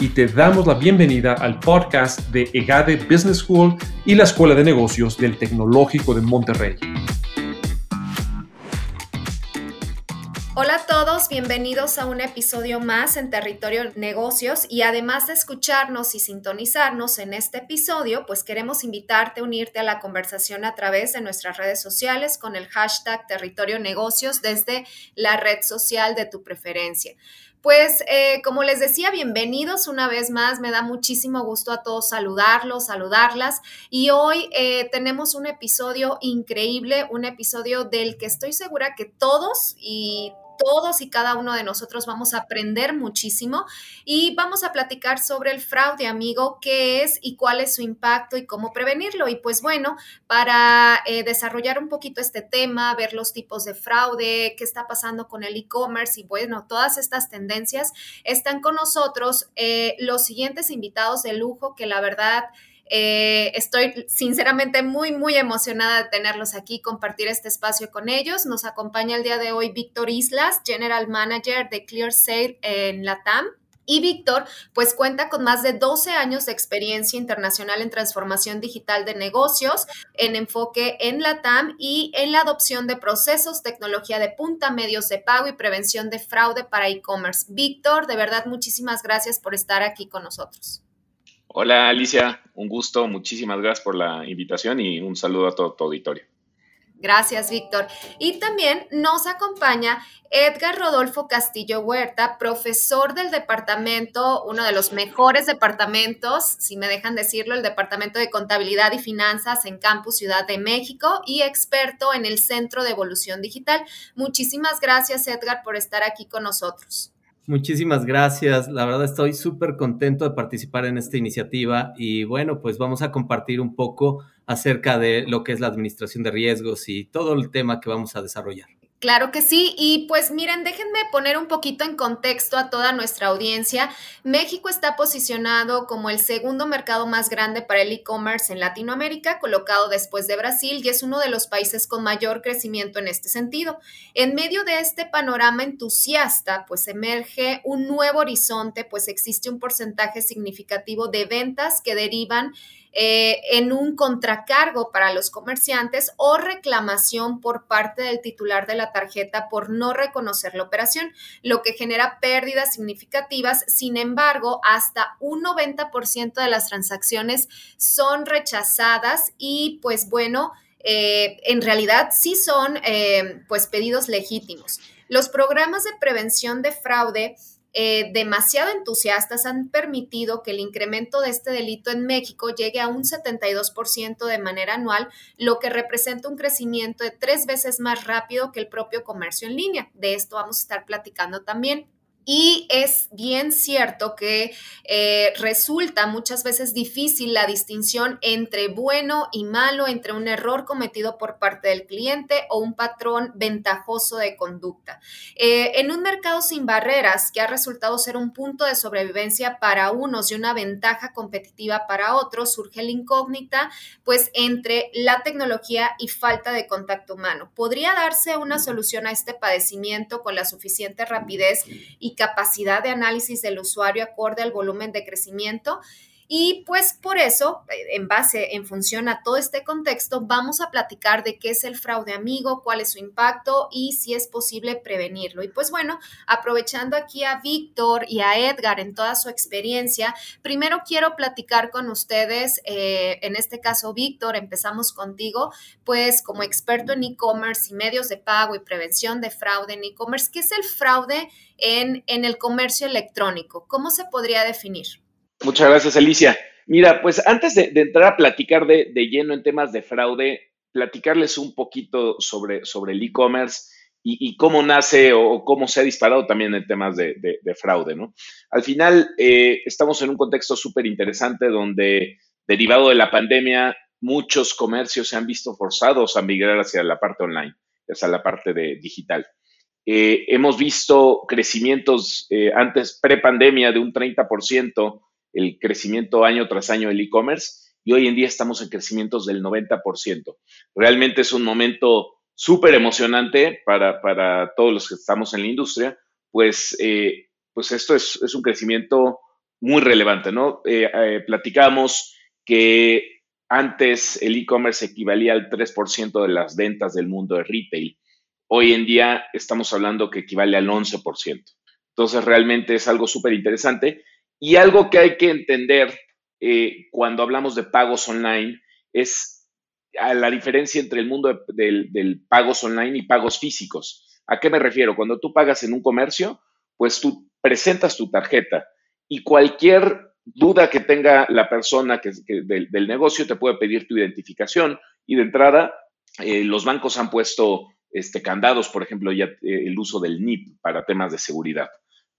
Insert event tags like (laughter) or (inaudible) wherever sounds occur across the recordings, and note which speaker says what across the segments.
Speaker 1: y te damos la bienvenida al podcast de EGADE Business School y la Escuela de Negocios del Tecnológico de Monterrey.
Speaker 2: Hola a todos, bienvenidos a un episodio más en Territorio Negocios y además de escucharnos y sintonizarnos en este episodio, pues queremos invitarte a unirte a la conversación a través de nuestras redes sociales con el hashtag Territorio Negocios desde la red social de tu preferencia. Pues eh, como les decía, bienvenidos una vez más. Me da muchísimo gusto a todos saludarlos, saludarlas. Y hoy eh, tenemos un episodio increíble, un episodio del que estoy segura que todos y todos y cada uno de nosotros vamos a aprender muchísimo y vamos a platicar sobre el fraude, amigo, qué es y cuál es su impacto y cómo prevenirlo. Y pues bueno, para eh, desarrollar un poquito este tema, ver los tipos de fraude, qué está pasando con el e-commerce y bueno, todas estas tendencias, están con nosotros eh, los siguientes invitados de lujo que la verdad... Eh, estoy sinceramente muy, muy emocionada de tenerlos aquí, compartir este espacio con ellos. Nos acompaña el día de hoy Víctor Islas, General Manager de ClearSale en Latam. Y Víctor, pues cuenta con más de 12 años de experiencia internacional en transformación digital de negocios, en enfoque en la TAM y en la adopción de procesos, tecnología de punta, medios de pago y prevención de fraude para e-commerce. Víctor, de verdad, muchísimas gracias por estar aquí con nosotros.
Speaker 3: Hola Alicia, un gusto, muchísimas gracias por la invitación y un saludo a todo tu auditorio.
Speaker 2: Gracias, Víctor. Y también nos acompaña Edgar Rodolfo Castillo Huerta, profesor del departamento, uno de los mejores departamentos, si me dejan decirlo, el Departamento de Contabilidad y Finanzas en Campus Ciudad de México y experto en el Centro de Evolución Digital. Muchísimas gracias, Edgar, por estar aquí con nosotros.
Speaker 4: Muchísimas gracias. La verdad estoy súper contento de participar en esta iniciativa y bueno, pues vamos a compartir un poco acerca de lo que es la administración de riesgos y todo el tema que vamos a desarrollar.
Speaker 2: Claro que sí, y pues miren, déjenme poner un poquito en contexto a toda nuestra audiencia. México está posicionado como el segundo mercado más grande para el e-commerce en Latinoamérica, colocado después de Brasil, y es uno de los países con mayor crecimiento en este sentido. En medio de este panorama entusiasta, pues emerge un nuevo horizonte, pues existe un porcentaje significativo de ventas que derivan eh, en un contracargo para los comerciantes o reclamación por parte del titular de la tarjeta por no reconocer la operación, lo que genera pérdidas significativas. Sin embargo, hasta un 90% de las transacciones son rechazadas y pues bueno, eh, en realidad sí son eh, pues pedidos legítimos. Los programas de prevención de fraude eh, demasiado entusiastas han permitido que el incremento de este delito en México llegue a un 72% de manera anual, lo que representa un crecimiento de tres veces más rápido que el propio comercio en línea. De esto vamos a estar platicando también. Y es bien cierto que eh, resulta muchas veces difícil la distinción entre bueno y malo, entre un error cometido por parte del cliente o un patrón ventajoso de conducta. Eh, en un mercado sin barreras que ha resultado ser un punto de sobrevivencia para unos y una ventaja competitiva para otros, surge la incógnita, pues entre la tecnología y falta de contacto humano. ¿Podría darse una solución a este padecimiento con la suficiente rapidez y capacidad de análisis del usuario acorde al volumen de crecimiento. Y pues por eso, en base, en función a todo este contexto, vamos a platicar de qué es el fraude amigo, cuál es su impacto y si es posible prevenirlo. Y pues bueno, aprovechando aquí a Víctor y a Edgar en toda su experiencia, primero quiero platicar con ustedes, eh, en este caso Víctor, empezamos contigo, pues como experto en e-commerce y medios de pago y prevención de fraude en e-commerce, ¿qué es el fraude? En, el comercio electrónico. ¿Cómo se podría definir?
Speaker 3: Muchas gracias, Alicia. Mira, pues antes de, entrar a platicar de, lleno en temas de fraude, platicarles un poquito sobre, el e-commerce y, cómo nace o, cómo se ha disparado también en temas de, fraude. Al final, eh, estamos en un contexto súper interesante donde derivado de la pandemia, muchos comercios se han visto forzados a migrar hacia la parte online, hacia la parte de digital. Eh, hemos visto crecimientos eh, antes, pre-pandemia, de un 30%, el crecimiento año tras año del e-commerce, y hoy en día estamos en crecimientos del 90%. Realmente es un momento súper emocionante para, para, todos los que estamos en la industria, pues, eh, pues esto es, es, un crecimiento muy relevante, ¿no? platicamos que antes el e-commerce equivalía al 3% de las ventas del mundo de retail Hoy en día estamos hablando que equivale al 11%. Entonces, realmente es algo súper interesante. Y algo que hay que entender eh, cuando hablamos de pagos online es la diferencia entre el mundo del, pagos online y pagos físicos. ¿A qué me refiero? Cuando tú pagas en un comercio, pues tú presentas tu tarjeta y cualquier duda que tenga la persona que, del, negocio te puede pedir tu identificación y de entrada eh, los bancos han puesto este, candados, por ejemplo, ya eh, el uso del NIP para temas de seguridad,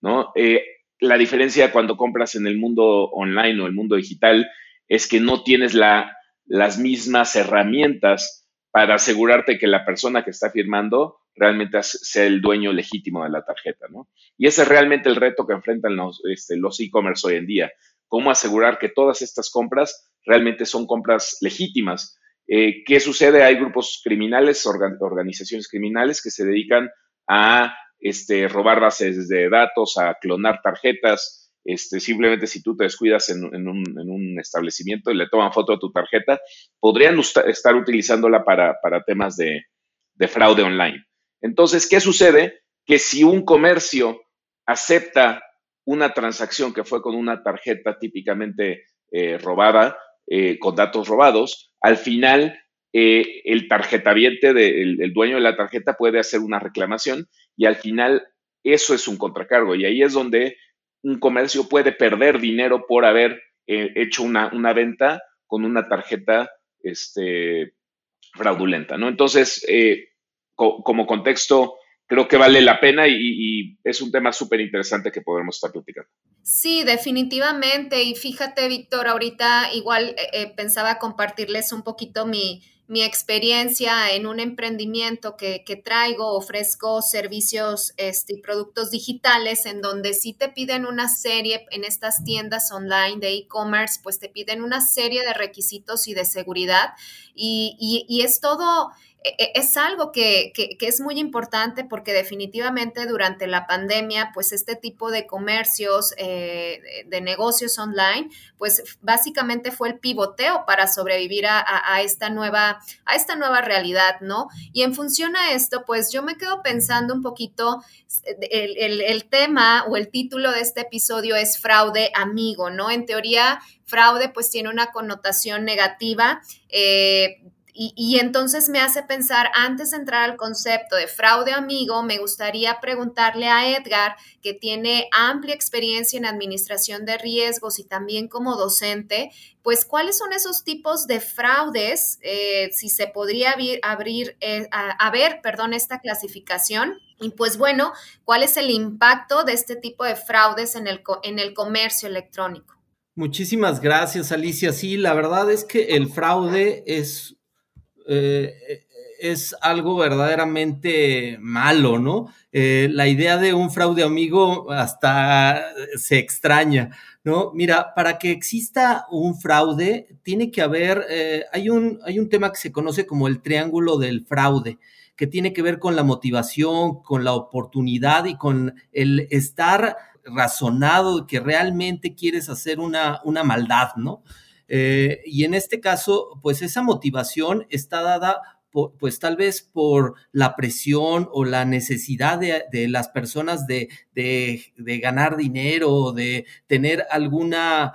Speaker 3: ¿no? Eh, la diferencia cuando compras en el mundo online o el mundo digital es que no tienes la, las mismas herramientas para asegurarte que la persona que está firmando realmente sea el dueño legítimo de la tarjeta, ¿no? Y ese es realmente el reto que enfrentan los este, e-commerce hoy en día. Cómo asegurar que todas estas compras realmente son compras legítimas eh, ¿Qué sucede? Hay grupos criminales, organizaciones criminales que se dedican a este, robar bases de datos, a clonar tarjetas. Este, simplemente si tú te descuidas en, un, establecimiento y le toman foto a tu tarjeta, podrían estar utilizándola para, temas de, fraude online. Entonces, ¿qué sucede? Que si un comercio acepta una transacción que fue con una tarjeta típicamente eh, robada, eh, con datos robados, al final eh, el tarjetaviente, el, dueño de la tarjeta puede hacer una reclamación y al final eso es un contracargo y ahí es donde un comercio puede perder dinero por haber eh, hecho una, venta con una tarjeta este, fraudulenta, ¿no? Entonces, como contexto, creo que vale la pena y, es un tema súper interesante que podremos estar platicando.
Speaker 2: Sí, definitivamente. Y fíjate, Víctor, ahorita igual eh, eh, pensaba compartirles un poquito mi, mi experiencia en un emprendimiento que, que traigo, ofrezco servicios este, y productos digitales en donde sí te piden una serie en estas tiendas online de e-commerce, pues te piden una serie de requisitos y de seguridad y, y, y es todo es algo que, es muy importante porque definitivamente durante la pandemia, pues este tipo de comercios, eh, de negocios online, pues básicamente fue el pivoteo para sobrevivir a, esta nueva, a esta nueva realidad, ¿no? Y en función a esto, pues yo me quedo pensando un poquito, el, tema o el título de este episodio es fraude amigo, ¿no? En teoría, fraude pues tiene una connotación negativa. Eh, y, entonces me hace pensar, antes de entrar al concepto de fraude amigo, me gustaría preguntarle a Edgar, que tiene amplia experiencia en administración de riesgos y también como docente, pues cuáles son esos tipos de fraudes, eh, si se podría abrir, eh, a, ver, perdón, esta clasificación. Y pues bueno, ¿cuál es el impacto de este tipo de fraudes en el, en el comercio electrónico?
Speaker 4: Muchísimas gracias, Alicia. Sí, la verdad es que el fraude es eh, es algo verdaderamente malo, ¿no? Eh, la idea de un fraude amigo hasta se extraña, ¿no? Mira, para que exista un fraude, tiene que haber, eh, hay, un, hay un tema que se conoce como el triángulo del fraude, que tiene que ver con la motivación, con la oportunidad y con el estar razonado que realmente quieres hacer una, una maldad, ¿no? Eh, y en este caso, pues esa motivación está dada pues tal vez por la presión o la necesidad de, las personas de, ganar dinero de tener alguna,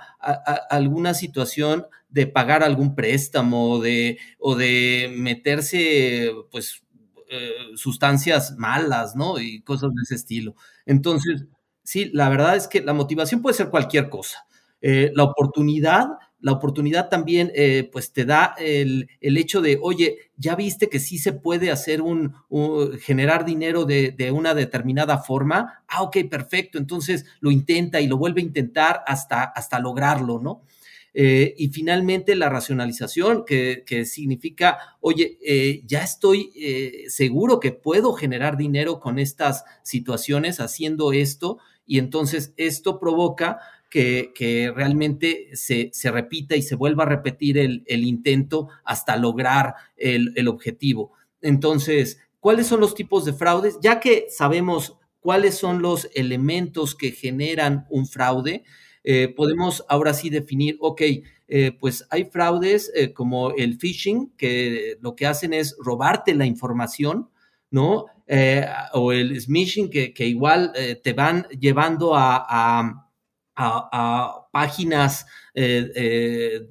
Speaker 4: alguna situación de pagar algún préstamo de, o de meterse pues eh, sustancias malas, ¿no? Y cosas de ese estilo. Entonces, sí, la verdad es que la motivación puede ser cualquier cosa. Eh, la oportunidad la oportunidad también eh, pues te da el, hecho de, oye, ya viste que sí se puede hacer un, generar dinero de, una determinada forma. Ah, ok, perfecto. Entonces lo intenta y lo vuelve a intentar hasta, hasta lograrlo, ¿no? Eh, y finalmente la racionalización, que, significa, oye, eh, ya estoy seguro que puedo generar dinero con estas situaciones haciendo esto y entonces esto provoca que, realmente se, repita y se vuelva a repetir el, intento hasta lograr el, el objetivo. Entonces, ¿cuáles son los tipos de fraudes? Ya que sabemos cuáles son los elementos que generan un fraude, eh, podemos ahora sí definir, ok, eh, pues hay fraudes eh, como el phishing, que lo que hacen es robarte la información, ¿no? o el smishing, que, igual te van llevando a, páginas de,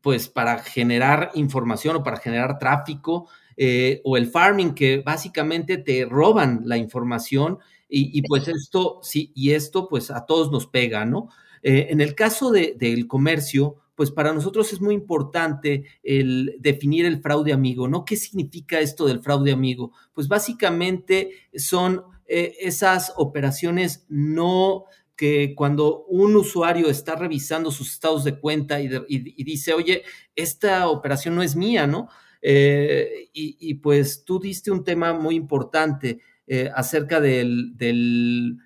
Speaker 4: pues para generar información o para generar tráfico eh, o el farming, que básicamente te roban la información y, pues esto, sí, y esto pues a todos nos pega, ¿no? Eh, en el caso del comercio, pues para nosotros es muy importante el definir el fraude amigo, ¿no? ¿Qué significa esto del fraude amigo? Pues básicamente son eh, esas operaciones no que cuando un usuario está revisando sus estados de cuenta y, dice, oye, esta operación no es mía, ¿no? Eh, y, pues tú diste un tema muy importante eh, acerca del,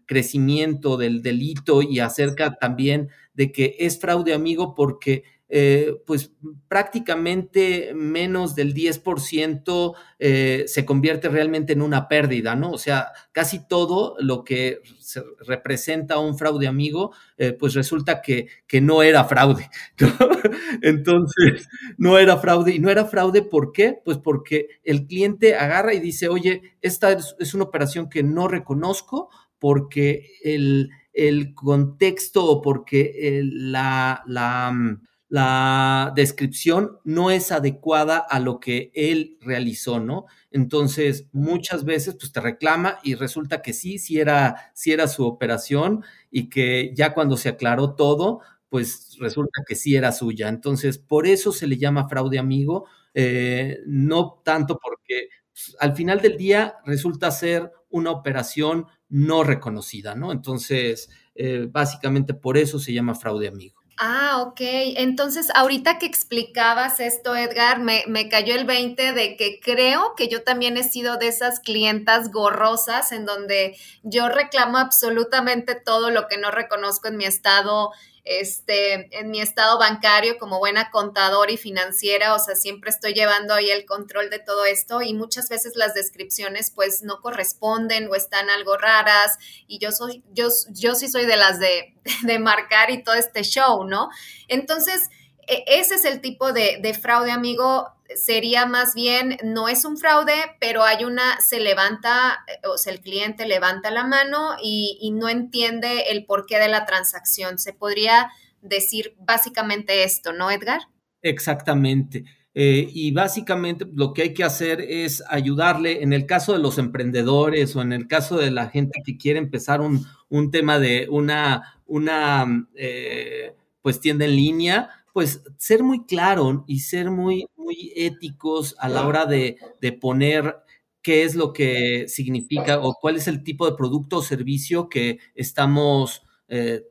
Speaker 4: crecimiento del delito y acerca también de que es fraude amigo porque eh, pues prácticamente menos del 10% eh, se convierte realmente en una pérdida, ¿no? O sea, casi todo lo que representa un fraude amigo, eh, pues resulta que, que, no era fraude. (laughs) Entonces, no era fraude. ¿Y no era fraude por qué? Pues porque el cliente agarra y dice, oye, esta es, una operación que no reconozco porque el, el contexto o porque la, la mm, la descripción no es adecuada a lo que él realizó, ¿no? Entonces, muchas veces, pues te reclama y resulta que sí, sí era, sí era su operación y que ya cuando se aclaró todo, pues resulta que sí era suya. Entonces, por eso se le llama fraude amigo, eh, no tanto porque pues, al final del día resulta ser una operación no reconocida, ¿no? Entonces, eh, básicamente por eso se llama fraude amigo.
Speaker 2: Ah, ok. Entonces, ahorita que explicabas esto, Edgar, me, me, cayó el 20 de que creo que yo también he sido de esas clientas gorrosas en donde yo reclamo absolutamente todo lo que no reconozco en mi estado este, en mi estado bancario como buena contadora y financiera, o sea, siempre estoy llevando ahí el control de todo esto y muchas veces las descripciones pues no corresponden o están algo raras y yo soy, yo, yo sí soy de las de, (laughs) de marcar y todo este show, ¿no? Entonces, e, ese es el tipo de, de fraude, amigo sería más bien, no es un fraude, pero hay una, se levanta, o sea, el cliente levanta la mano y, no entiende el porqué de la transacción. Se podría decir básicamente esto, ¿no, Edgar?
Speaker 4: Exactamente. Eh, y básicamente lo que hay que hacer es ayudarle, en el caso de los emprendedores o en el caso de la gente que quiere empezar un, tema de una, una eh, pues tienda en línea, pues ser muy claro y ser muy, muy éticos a la hora de, poner qué es lo que significa o cuál es el tipo de producto o servicio que estamos eh,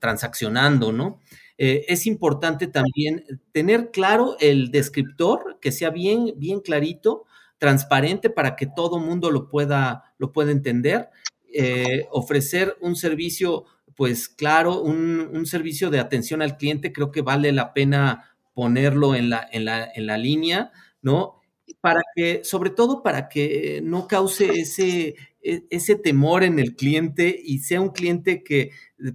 Speaker 4: transaccionando, ¿no? Eh, es importante también tener claro el descriptor, que sea bien, bien clarito, transparente para que todo mundo lo pueda, lo pueda entender, eh, ofrecer un servicio pues claro, un, servicio de atención al cliente creo que vale la pena ponerlo en la, en la, en la línea, ¿no? Para que, sobre todo para que no cause ese, e, ese temor en el cliente y sea un cliente que,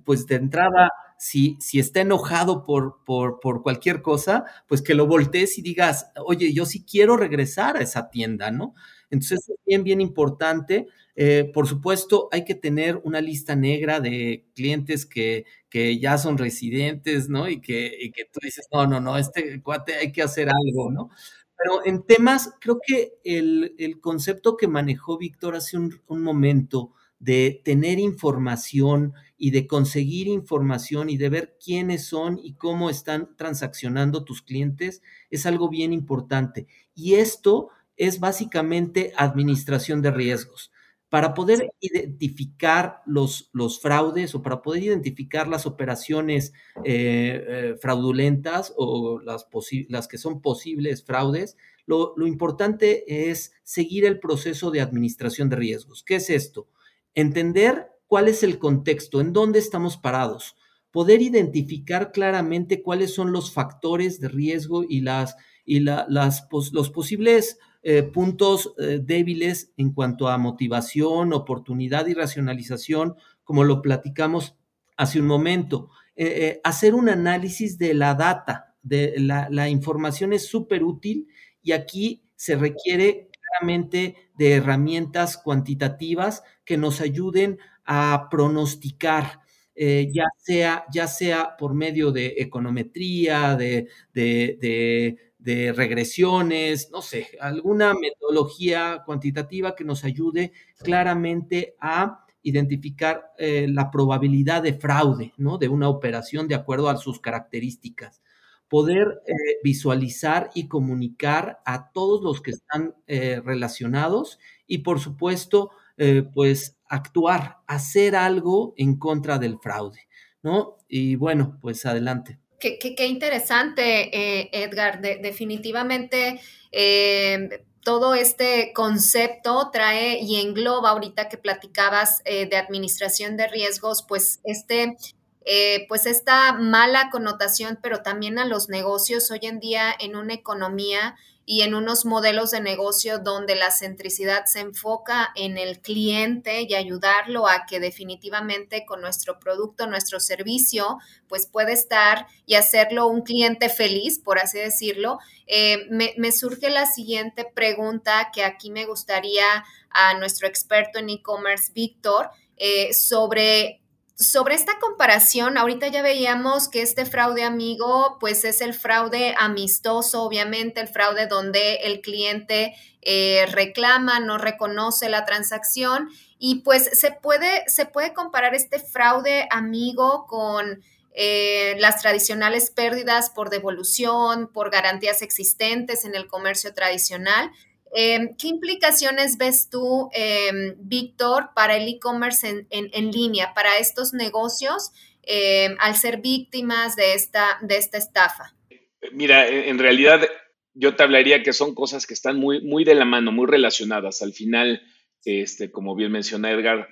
Speaker 4: pues de entrada, si, si está enojado por, por, por, cualquier cosa, pues que lo voltees y digas, oye, yo sí quiero regresar a esa tienda, ¿no? Entonces es bien, bien importante. Eh, por supuesto, hay que tener una lista negra de clientes que, que ya son residentes, ¿no? Y que, que tú dices, no, no, no, este cuate hay que hacer algo, ¿no? Pero en temas, creo que el, el concepto que manejó Víctor hace un, momento de tener información y de conseguir información y de ver quiénes son y cómo están transaccionando tus clientes es algo bien importante. Y esto es básicamente administración de riesgos. Para poder identificar los, los, fraudes o para poder identificar las operaciones eh, eh, fraudulentas o las, las, que son posibles fraudes, lo, lo, importante es seguir el proceso de administración de riesgos. ¿Qué es esto? Entender cuál es el contexto, en dónde estamos parados, poder identificar claramente cuáles son los factores de riesgo y, las, y las, los posibles eh, puntos eh, débiles en cuanto a motivación, oportunidad y racionalización, como lo platicamos hace un momento. Eh, hacer un análisis de la data, de la, información es súper útil y aquí se requiere claramente de herramientas cuantitativas que nos ayuden a pronosticar, ya, sea, ya sea por medio de econometría, de, de de regresiones, no sé, alguna metodología cuantitativa que nos ayude claramente a identificar eh, la probabilidad de fraude, ¿no? De una operación de acuerdo a sus características. Poder eh, visualizar y comunicar a todos los que están eh, relacionados y, por supuesto, pues actuar, hacer algo en contra del fraude, ¿no? Y bueno, pues adelante.
Speaker 2: Qué, interesante, eh, Edgar. definitivamente eh, todo este concepto trae y engloba ahorita que platicabas eh, de administración de riesgos, pues este pues esta mala connotación, pero también a los negocios hoy en día en una economía y en unos modelos de negocio donde la centricidad se enfoca en el cliente y ayudarlo a que definitivamente con nuestro producto, nuestro servicio, pues puede estar y hacerlo un cliente feliz, por así decirlo. Eh, me, surge la siguiente pregunta que aquí me gustaría a nuestro experto en e-commerce, Víctor, eh, sobre sobre esta comparación, ahorita ya veíamos que este fraude amigo, pues es el fraude amistoso, obviamente, el fraude donde el cliente eh, reclama, no reconoce la transacción y pues se puede, se puede comparar este fraude amigo con eh, las tradicionales pérdidas por devolución, por garantías existentes en el comercio tradicional. Em, ¿Qué implicaciones ves tú, em, Víctor, para el e-commerce en, línea, para estos negocios em, al ser víctimas de esta, de esta estafa?
Speaker 3: Mira, en realidad yo te hablaría que son cosas que están muy, muy de la mano, muy relacionadas. Al final, este, como bien menciona Edgar,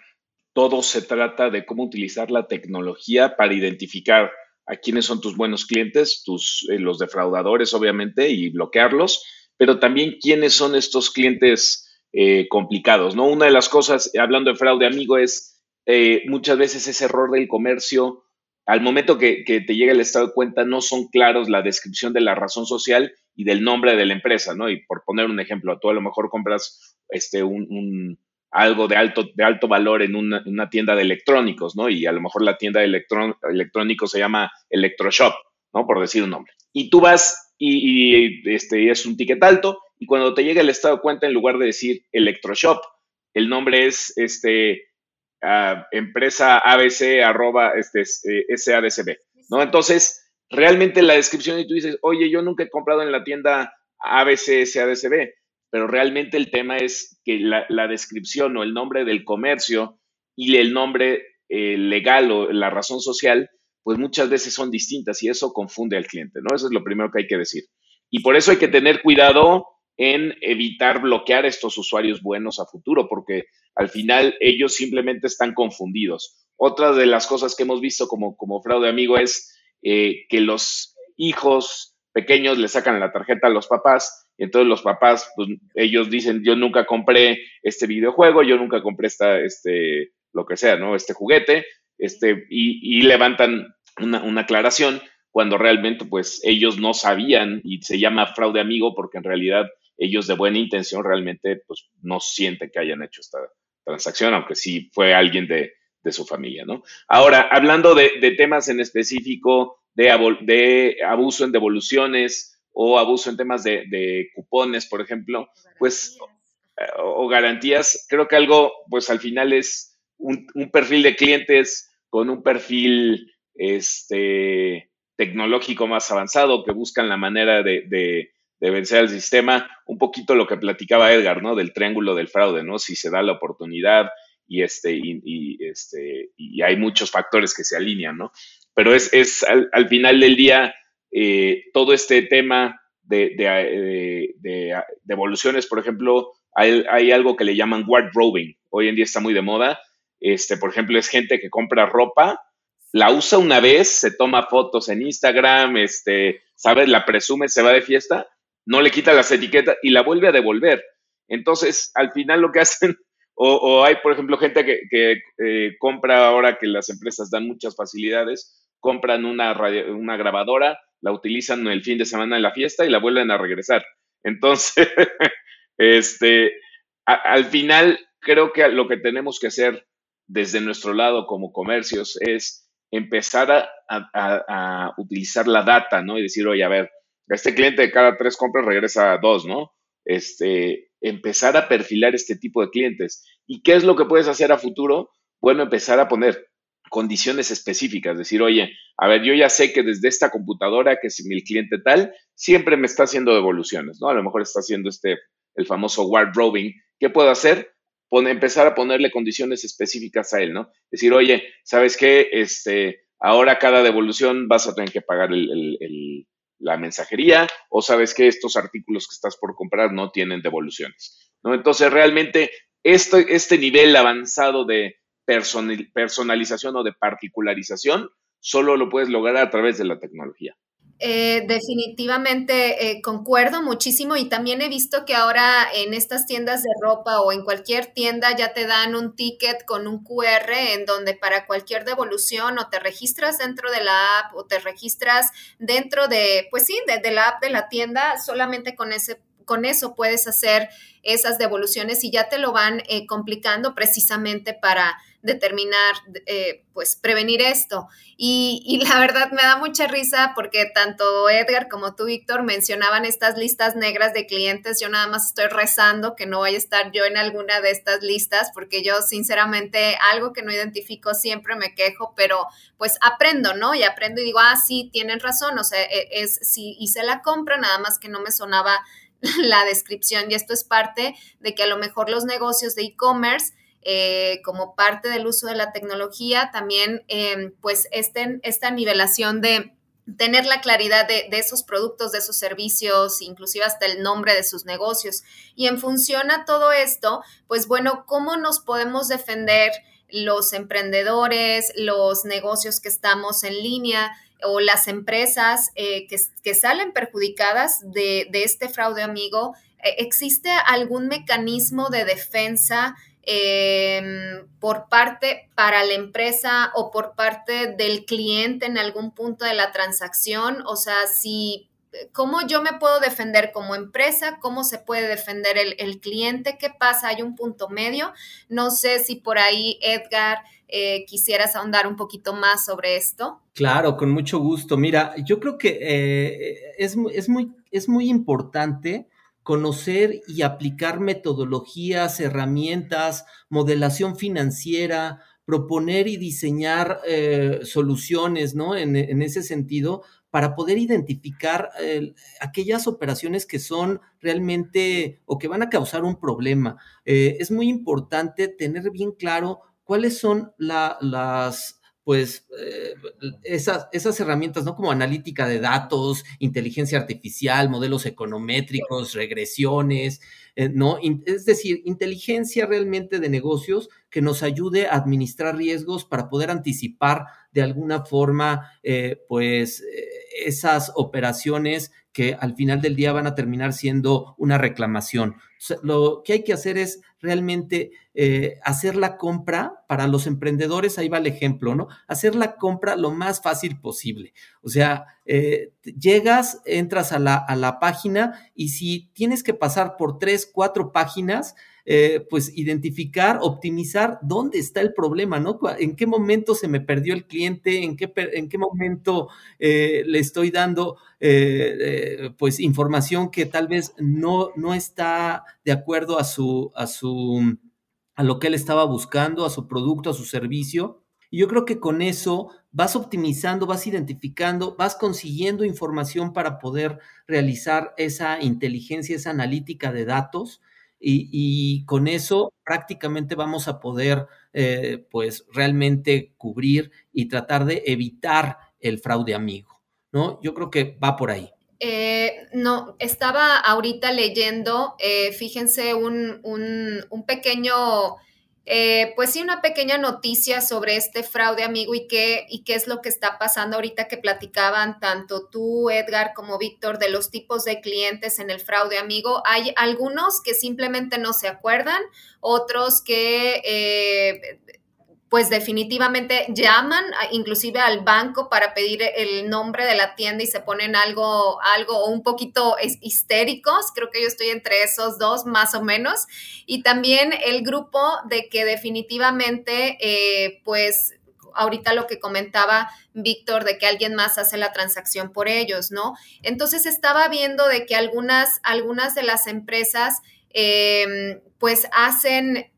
Speaker 3: todo se trata de cómo utilizar la tecnología para identificar a quiénes son tus buenos clientes, tus, eh, los defraudadores, obviamente, y bloquearlos pero también quiénes son estos clientes eh, complicados, ¿no? Una de las cosas, hablando de fraude amigo, es eh, muchas veces ese error del comercio, al momento que, te llega el estado de cuenta, no son claros la descripción de la razón social y del nombre de la empresa, ¿no? Y por poner un ejemplo, tú a lo mejor compras este, un, algo de alto, de alto valor en una, tienda de electrónicos, ¿no? Y a lo mejor la tienda de electrónicos se llama Electroshop, ¿no? Por decir un nombre. Y tú vas y, este, es un ticket alto y cuando te llega el estado de cuenta, en lugar de decir Electroshop, el nombre es este, empresa ABC arroba este, eh, SADCB, ¿no? Entonces, realmente la descripción y tú dices, oye, yo nunca he comprado en la tienda ABC SADCB, pero realmente el tema es que la, descripción o el nombre del comercio y el nombre eh, legal o la razón social pues muchas veces son distintas y eso confunde al cliente, ¿no? Eso es lo primero que hay que decir. Y por eso hay que tener cuidado en evitar bloquear a estos usuarios buenos a futuro, porque al final ellos simplemente están confundidos. Otra de las cosas que hemos visto como, como fraude amigo es eh, que los hijos pequeños le sacan la tarjeta a los papás y entonces los papás, pues ellos dicen, yo nunca compré este videojuego, yo nunca compré esta, este, lo que sea, ¿no? Este juguete, este, y, y levantan una, aclaración cuando realmente pues ellos no sabían y se llama fraude amigo porque en realidad ellos de buena intención realmente pues no sienten que hayan hecho esta transacción, aunque sí fue alguien de, su familia, ¿no? Ahora, hablando de, temas en específico de, de, abuso en devoluciones o abuso en temas de, cupones, por ejemplo, pues, o, garantías, creo que algo, pues al final es un, un perfil de clientes con un perfil este, tecnológico más avanzado, que buscan la manera de, vencer al sistema, un poquito lo que platicaba Edgar, ¿no? Del triángulo del fraude, ¿no? Si se da la oportunidad y, este, y, este, y hay muchos factores que se alinean, ¿no? Pero es, es al, final del día, eh, todo este tema de, de, de, devoluciones, por ejemplo, hay, hay, algo que le llaman wardrobing. Hoy en día está muy de moda. Este, por ejemplo, es gente que compra ropa la usa una vez, se toma fotos en Instagram, este, ¿sabes? La presume, se va de fiesta, no le quita las etiquetas y la vuelve a devolver. Entonces, al final lo que (laughs) hacen, o, hay, por ejemplo, gente que, eh, compra ahora que las empresas dan muchas facilidades, compran una, una grabadora, la utilizan el fin de semana en la fiesta y la vuelven a regresar. Entonces, (laughs) este, al final creo que lo que tenemos que hacer desde nuestro lado como comercios es empezar a, utilizar la data, ¿no? Y decir, oye, a ver, este cliente de cada tres compras regresa a dos, ¿no? Este, empezar a perfilar este tipo de clientes. ¿Y qué es lo que puedes hacer a futuro? Bueno, empezar a poner condiciones específicas, decir, oye, a ver, yo ya sé que desde esta computadora, que es mi cliente tal, siempre me está haciendo devoluciones, ¿no? A lo mejor está haciendo este, el famoso wardrobing. ¿Qué puedo hacer? Empezar a ponerle condiciones específicas a él, ¿no? Decir, oye, ¿sabes qué? Este, ahora cada devolución vas a tener que pagar la mensajería o sabes que estos artículos que estás por comprar no tienen devoluciones, ¿no? Entonces, realmente, este, este nivel avanzado de personalización o de particularización solo lo puedes lograr a través de la tecnología.
Speaker 2: Eh, definitivamente eh, concuerdo muchísimo y también he visto que ahora en estas tiendas de ropa o en cualquier tienda ya te dan un ticket con un QR en donde para cualquier devolución o te registras dentro de la app o te registras dentro de, pues sí, de, la app de la tienda, solamente con ese con eso puedes hacer esas devoluciones y ya te lo van eh, complicando precisamente para determinar, eh, pues prevenir esto. Y, la verdad me da mucha risa porque tanto Edgar como tú, Víctor, mencionaban estas listas negras de clientes. Yo nada más estoy rezando que no vaya a estar yo en alguna de estas listas porque yo sinceramente algo que no identifico siempre me quejo, pero pues aprendo, ¿no? Y aprendo y digo, ah, sí, tienen razón, o sea, e, es, si hice la compra, nada más que no me sonaba (laughs) la descripción y esto es parte de que a lo mejor los negocios de e-commerce eh, como parte del uso de la tecnología, también em, pues estén, esta nivelación de tener la claridad de, esos productos, de esos servicios, inclusive hasta el nombre de sus negocios. Y en función a todo esto, pues bueno, ¿cómo nos podemos defender los emprendedores, los negocios que estamos en línea? o las empresas eh, que, salen perjudicadas de, este fraude amigo, eh, ¿existe algún mecanismo de defensa Em, por parte para la empresa o por parte del cliente en algún punto de la transacción. O sea, si, ¿cómo yo me puedo defender como empresa? ¿Cómo se puede defender el, cliente? ¿Qué pasa? ¿Hay un punto medio? No sé si por ahí, Edgar, eh, quisieras ahondar un poquito más sobre esto.
Speaker 4: Claro, con mucho gusto. Mira, yo creo que eh, es, es, muy, es muy importante conocer y aplicar metodologías, herramientas, modelación financiera, proponer y diseñar eh, soluciones, ¿no? En, ese sentido, para poder identificar eh, aquellas operaciones que son realmente o que van a causar un problema. Eh, es muy importante tener bien claro cuáles son las pues eh, esas, esas herramientas, ¿no? Como analítica de datos, inteligencia artificial, modelos econométricos, regresiones, eh, ¿no? Es decir, inteligencia realmente de negocios que nos ayude a administrar riesgos para poder anticipar de alguna forma, eh, pues, esas operaciones que al final del día van a terminar siendo una reclamación. lo que hay que hacer es realmente eh, hacer la compra para los emprendedores, ahí va el ejemplo, ¿no? Hacer la compra lo más fácil posible. O sea, eh, llegas, entras a la, a la página y si tienes que pasar por tres, cuatro páginas, eh, pues identificar, optimizar dónde está el problema, ¿no? En qué momento se me perdió el cliente, en qué, en qué momento eh, le estoy dando eh, pues información que tal vez no, no está de acuerdo a su, a su, a lo que él estaba buscando, a su producto, a su servicio. Y yo creo que con eso vas optimizando, vas identificando, vas consiguiendo información para poder realizar esa inteligencia, esa analítica de datos y, con eso prácticamente vamos a poder eh, pues realmente cubrir y tratar de evitar el fraude amigo, ¿no? Yo creo que va por ahí.
Speaker 2: Eh, no, estaba ahorita leyendo, eh, fíjense, un, un pequeño eh, pues sí, una pequeña noticia sobre este fraude, amigo, y qué, y qué es lo que está pasando ahorita que platicaban tanto tú, Edgar, como Víctor, de los tipos de clientes en el fraude, amigo. Hay algunos que simplemente no se acuerdan, otros que eh, pues definitivamente llaman inclusive al banco para pedir el nombre de la tienda y se ponen algo, algo un poquito histéricos. Creo que yo estoy entre esos dos más o menos. Y también el grupo de que definitivamente, eh, pues ahorita lo que comentaba Víctor de que alguien más hace la transacción por ellos, ¿no? Entonces estaba viendo de que algunas, algunas de las empresas eh, pues hacen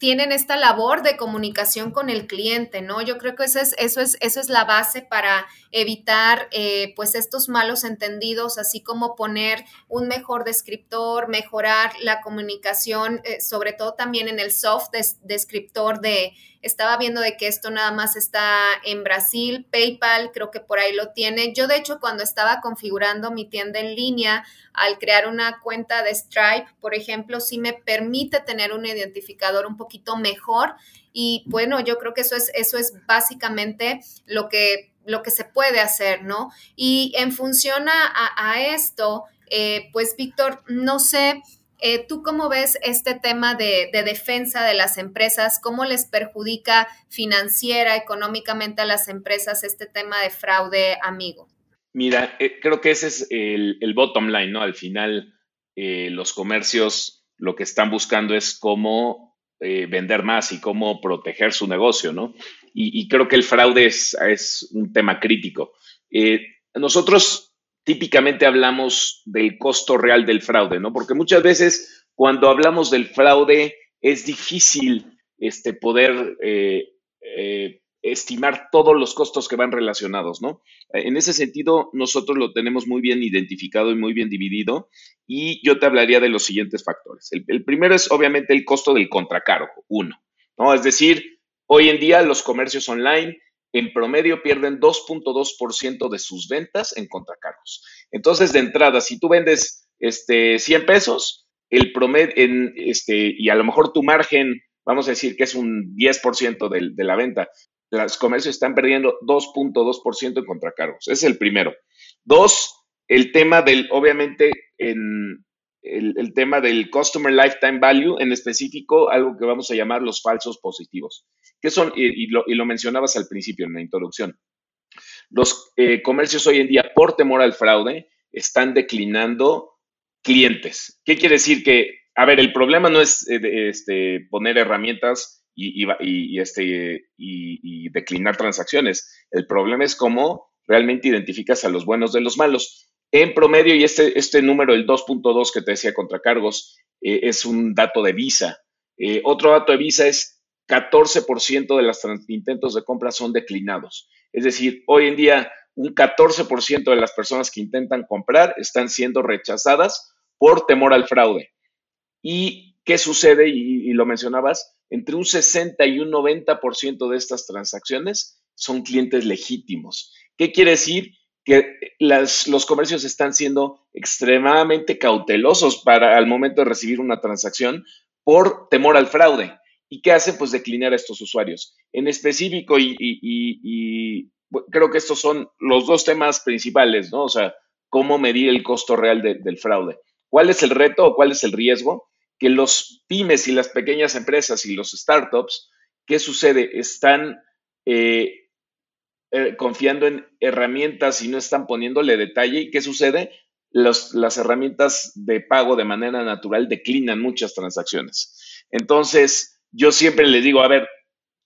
Speaker 2: tienen esta labor de comunicación con el cliente, ¿no? Yo creo que eso es, eso es, eso es la base para evitar eh, pues estos malos entendidos, así como poner un mejor descriptor, mejorar la comunicación, eh, sobre todo también en el soft descriptor de, estaba viendo de que esto nada más está en Brasil, PayPal creo que por ahí lo tiene. Yo de hecho cuando estaba configurando mi tienda en línea, al crear una cuenta de Stripe, por ejemplo, sí me permite tener un identificador un poquito mejor y bueno, yo creo que eso es, eso es básicamente lo que, lo que se puede hacer, ¿no? Y en función a, esto, eh, pues Víctor, no sé eh, ¿Tú cómo ves este tema de, defensa de las empresas? ¿Cómo les perjudica financiera, económicamente a las empresas este tema de fraude amigo?
Speaker 3: Mira, eh, creo que ese es el, bottom line, ¿no? Al final, eh, los comercios lo que están buscando es cómo vender más y cómo proteger su negocio, ¿no? Y, creo que el fraude es, es un tema crítico. nosotros típicamente hablamos del costo real del fraude, ¿no? Porque muchas veces cuando hablamos del fraude es difícil este, poder eh, eh, estimar todos los costos que van relacionados, ¿no? En ese sentido, nosotros lo tenemos muy bien identificado y muy bien dividido y yo te hablaría de los siguientes factores. El, el primero es obviamente el costo del contracargo, uno, ¿no? Es decir, hoy en día los comercios online en promedio pierden 2.2% de sus ventas en contracargos. Entonces, de entrada, si tú vendes este, 100 pesos, el promedio, en, este, y a lo mejor tu margen, vamos a decir que es un 10% de, de la venta, los comercios están perdiendo 2.2% en contracargos. Ese es el primero. Dos, el tema del, obviamente, en, el, tema del Customer Lifetime Value, en específico, algo que vamos a llamar los falsos positivos, que son, y, lo, mencionabas al principio en la introducción, los eh, comercios hoy en día, por temor al fraude, están declinando clientes. ¿Qué quiere decir? Que, a ver, el problema no es eh, este, poner herramientas y, y, este, y declinar transacciones. El problema es cómo realmente identificas a los buenos de los malos. En promedio, y este, este número, el 2.2 que te decía contra cargos, eh, es un dato de Visa. Eh, otro dato de Visa es 14% de los intentos de compra son declinados. Es decir, hoy en día un 14% de las personas que intentan comprar están siendo rechazadas por temor al fraude. ¿Y qué sucede? Y lo mencionabas, entre un 60 y un 90% de estas transacciones son clientes legítimos. ¿Qué quiere decir? Que los comercios están siendo extremadamente cautelosos para al momento de recibir una transacción por temor al fraude. ¿Y qué hace? Pues declinar a estos usuarios. En específico, y, creo que estos son los dos temas principales, ¿no? O sea, cómo medir el costo real del fraude. ¿Cuál es el reto o cuál es el riesgo? Que los pymes y las pequeñas empresas y los startups, ¿qué sucede? Están eh, eh, confiando en herramientas y no están poniéndole detalle. ¿Y qué sucede? las herramientas de pago de manera natural declinan muchas transacciones. Entonces, yo siempre le digo, a ver,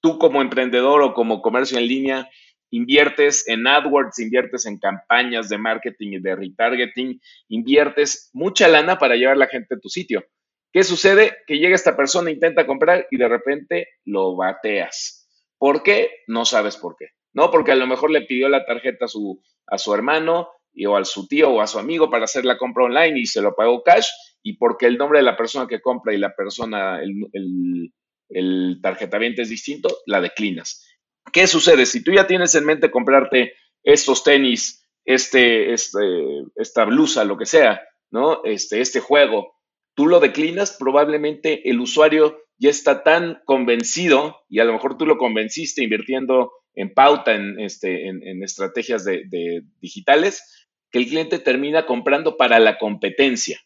Speaker 3: tú como emprendedor o como comercio en línea, inviertes en AdWords, inviertes en campañas de marketing y de retargeting, inviertes mucha lana para llevar la gente a tu sitio. ¿Qué sucede? Que llega esta persona, intenta comprar y de repente lo bateas. ¿Por qué? No sabes por qué. ¿No? Porque a lo mejor le pidió la tarjeta a su, a su hermano y, o a su tío o a su amigo para hacer la compra online y se lo pagó cash y porque el nombre de la persona que compra y la persona, el, el, el es distinto, la declinas. ¿Qué sucede? Si tú ya tienes en mente comprarte estos tenis, este, este, esta blusa, lo que sea, ¿no? Este, este juego, tú lo declinas, probablemente el usuario ya está tan convencido y a lo mejor tú lo convenciste invirtiendo en pauta, en, este, en, estrategias de, digitales, que el cliente termina comprando para la competencia,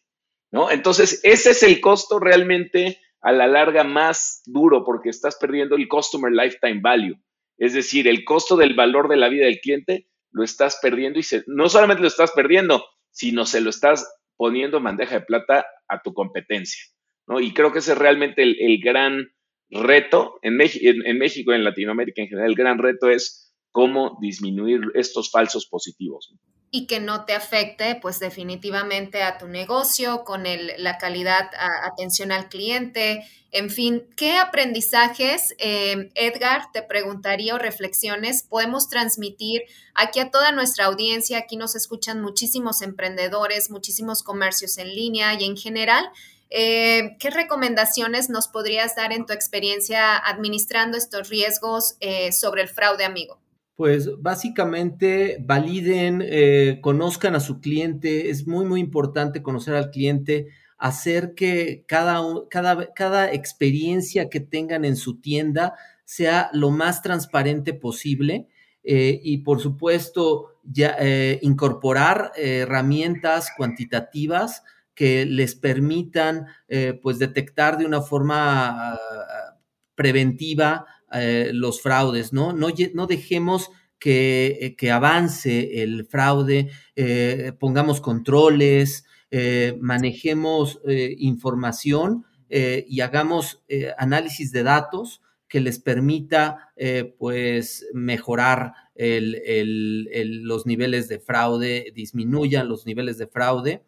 Speaker 3: ¿no? Entonces, ese es el costo realmente a la larga más duro porque estás perdiendo el Customer Lifetime Value. Es decir, el costo del valor de la vida del cliente lo estás perdiendo y no solamente lo estás perdiendo, sino se lo estás poniendo en bandeja de plata a tu competencia. ¿no? Y creo que ese es realmente el, gran reto en, en, México en Latinoamérica en general. El gran reto es cómo disminuir estos falsos positivos
Speaker 2: y que no te afecte, pues definitivamente a tu negocio, con el, la calidad, a, atención al cliente, en fin, ¿qué aprendizajes, eh, Edgar, te preguntaría o reflexiones podemos transmitir aquí a toda nuestra audiencia? Aquí nos escuchan muchísimos emprendedores, muchísimos comercios en línea y en general. Eh, ¿Qué recomendaciones nos podrías dar en tu experiencia administrando estos riesgos eh, sobre el fraude amigo?
Speaker 4: Pues básicamente validen, eh, conozcan a su cliente. Es muy, muy importante conocer al cliente, hacer que cada, cada, cada experiencia que tengan en su tienda sea lo más transparente posible. Y por supuesto, ya, incorporar herramientas cuantitativas que les permitan pues detectar de una forma ah, preventiva eh, los fraudes, ¿no? No, no dejemos que, eh, que, avance el fraude, eh, pongamos controles, manejemos información y hagamos análisis de datos que les permita pues mejorar los niveles de fraude, disminuyan los niveles de fraude,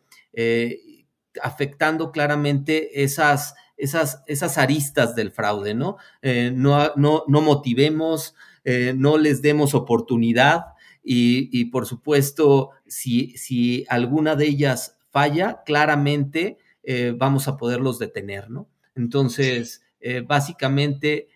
Speaker 4: afectando claramente esas esas, esas aristas del fraude, ¿no? Eh, no, no, no, motivemos, eh, no les demos oportunidad y, por supuesto, si, si, alguna de ellas falla, claramente eh, vamos a poderlos detener, ¿no? Entonces, básicamente,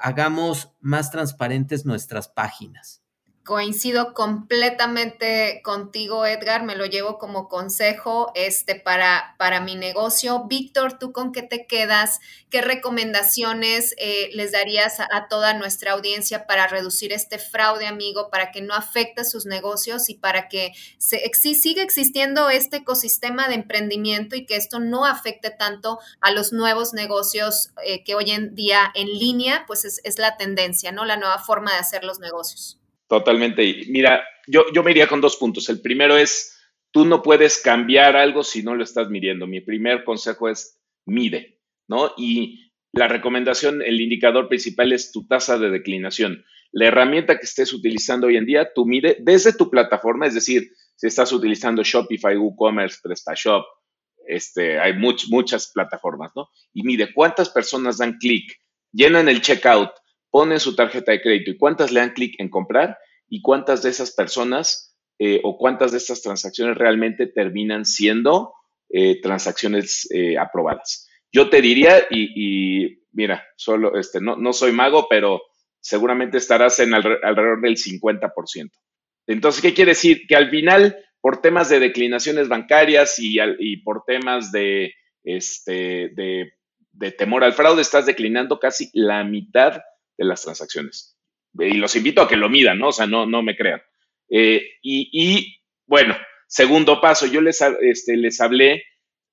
Speaker 4: hagamos más transparentes nuestras páginas.
Speaker 2: Coincido completamente contigo, Edgar, me lo llevo como consejo este, para, para mi negocio. Víctor, ¿tú con qué te quedas? ¿Qué recomendaciones eh, les darías a, toda nuestra audiencia para reducir este fraude, amigo, para que no afecte sus negocios y para que se, siga existiendo este ecosistema de emprendimiento y que esto no afecte tanto a los nuevos negocios eh, que hoy en día en línea, pues es, es la tendencia, ¿no? La nueva forma de hacer los negocios.
Speaker 3: Totalmente. Mira, yo, yo me iría con dos puntos. El primero es, tú no puedes cambiar algo si no lo estás midiendo. Mi primer consejo es, mide, ¿no? Y la recomendación, el indicador principal es tu tasa de declinación. La herramienta que estés utilizando hoy en día, tú mide desde tu plataforma, es decir, si estás utilizando Shopify, WooCommerce, PrestaShop, este, hay muchas plataformas, ¿no? Y mide cuántas personas dan clic, llenan el checkout, ponen su tarjeta de crédito y cuántas le dan clic en comprar y cuántas de esas personas eh, o cuántas de estas transacciones realmente terminan siendo eh, transacciones eh, aprobadas. Yo te diría, y, mira, solo este, no, no, soy mago, pero seguramente estarás en alrededor del 50%. Entonces, ¿qué quiere decir? Que al final, por temas de declinaciones bancarias y, y por temas de, este, de, de temor al fraude, estás declinando casi la mitad de las transacciones. Y los invito a que lo midan, ¿no? O sea, no, no me crean. Eh, y, bueno, segundo paso, yo les, este, les hablé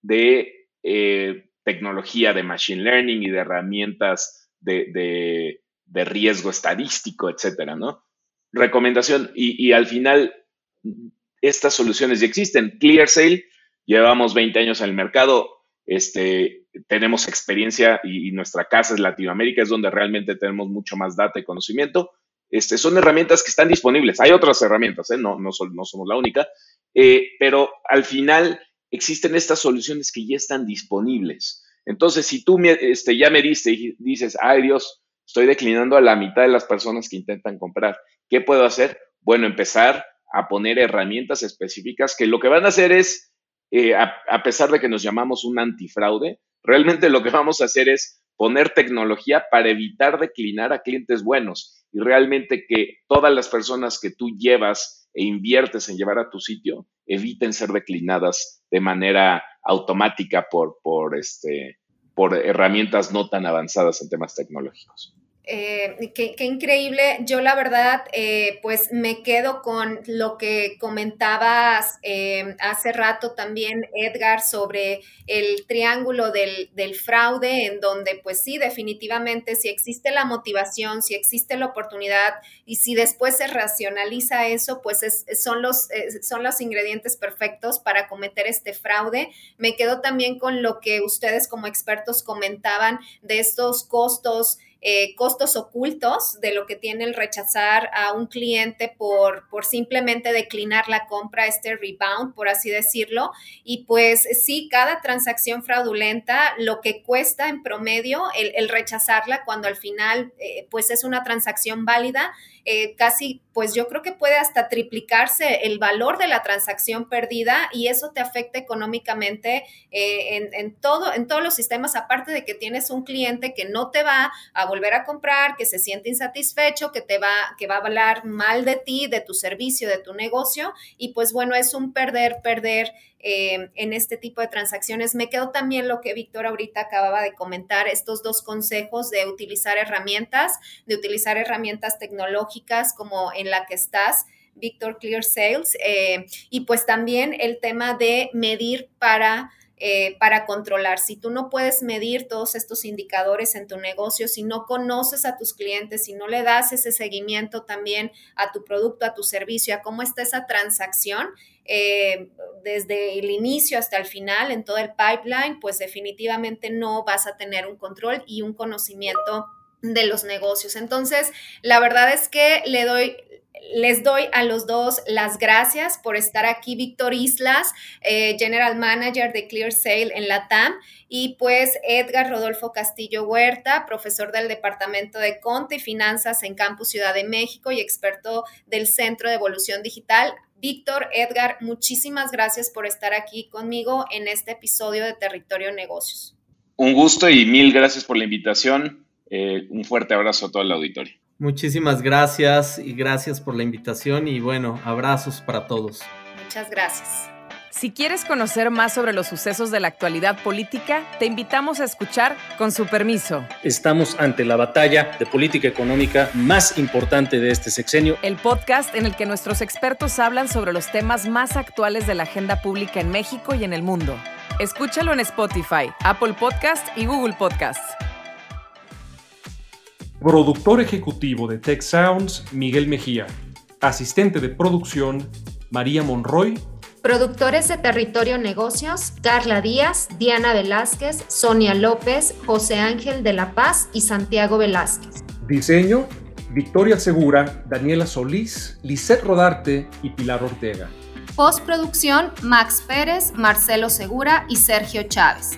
Speaker 3: de eh, tecnología de machine learning y de herramientas de, riesgo estadístico, etcétera, ¿no? Recomendación, y, y, al final, estas soluciones ya existen. ClearSale, llevamos 20 años en el mercado, este, tenemos experiencia y, nuestra casa es Latinoamérica, es donde realmente tenemos mucho más data y conocimiento. Este, son herramientas que están disponibles. Hay otras herramientas, ¿eh? no, no, no, somos la única, eh, pero al final existen estas soluciones que ya están disponibles. Entonces, si tú este, ya me diste y dices, ay Dios, estoy declinando a la mitad de las personas que intentan comprar, ¿qué puedo hacer? Bueno, empezar a poner herramientas específicas que lo que van a hacer es, eh, a, a pesar de que nos llamamos un antifraude, realmente lo que vamos a hacer es poner tecnología para evitar declinar a clientes buenos y realmente que todas las personas que tú llevas e inviertes en llevar a tu sitio eviten ser declinadas de manera automática por, por, este, por herramientas no tan avanzadas en temas tecnológicos.
Speaker 2: Eh, qué, increíble. Yo la verdad, eh, pues me quedo con lo que comentabas eh, hace rato también, Edgar, sobre el triángulo del, del, fraude, en donde pues sí, definitivamente, si existe la motivación, si existe la oportunidad y si después se racionaliza eso, pues es, son, los, son los ingredientes perfectos para cometer este fraude. Me quedo también con lo que ustedes como expertos comentaban de estos costos eh, costos ocultos de lo que tiene el rechazar a un cliente por, por simplemente declinar la compra, este rebound, por así decirlo. Y pues sí, cada transacción fraudulenta, lo que cuesta en promedio el, rechazarla cuando al final eh, pues es una transacción válida, eh, casi, pues yo creo que puede hasta triplicarse el valor de la transacción perdida y eso te afecta económicamente eh, en, todo, en todos los sistemas, aparte de que tienes un cliente que no te va a volver a comprar, que se siente insatisfecho, que te va, que va a hablar mal de ti, de tu servicio, de tu negocio y pues bueno, es un perder, perder eh, en este tipo de transacciones. Me quedó también lo que Víctor ahorita acababa de comentar, estos dos consejos de utilizar herramientas, de utilizar herramientas tecnológicas como en la que estás. Víctor Clear Sales, eh, y pues también el tema de medir para eh, para controlar. Si tú no puedes medir todos estos indicadores en tu negocio, si no conoces a tus clientes, si no le das ese seguimiento también a tu producto, a tu servicio, a cómo está esa transacción, eh, desde el inicio hasta el final, en todo el pipeline, pues definitivamente no vas a tener un control y un conocimiento de los negocios. Entonces, la verdad es que le doy les doy a los dos las gracias por estar aquí. Víctor Islas, eh, General Manager de Clear Sale en la TAM, y pues Edgar Rodolfo Castillo Huerta, profesor del Departamento de Conte y Finanzas en Campus Ciudad de México y experto del Centro de Evolución Digital. Víctor, Edgar, muchísimas gracias por estar aquí conmigo en este episodio de Territorio Negocios.
Speaker 3: Un gusto y mil gracias por la invitación. Eh, un fuerte abrazo a todo el auditorio.
Speaker 4: Muchísimas gracias y gracias por la invitación y bueno, abrazos para todos.
Speaker 2: Muchas gracias.
Speaker 5: Si quieres conocer más sobre los sucesos de la actualidad política, te invitamos a escuchar Con su permiso.
Speaker 6: Estamos ante la batalla de política económica más importante de este sexenio.
Speaker 5: El podcast en el que nuestros expertos hablan sobre los temas más actuales de la agenda pública en México y en el mundo. Escúchalo en Spotify, Apple Podcast y Google Podcast.
Speaker 1: Productor ejecutivo de Tech Sounds, Miguel Mejía. Asistente de producción, María Monroy.
Speaker 2: Productores de Territorio Negocios, Carla Díaz, Diana Velázquez, Sonia López, José Ángel de la Paz y Santiago Velázquez.
Speaker 1: Diseño, Victoria Segura, Daniela Solís, Lisette Rodarte y Pilar Ortega.
Speaker 2: Postproducción, Max Pérez, Marcelo Segura y Sergio Chávez.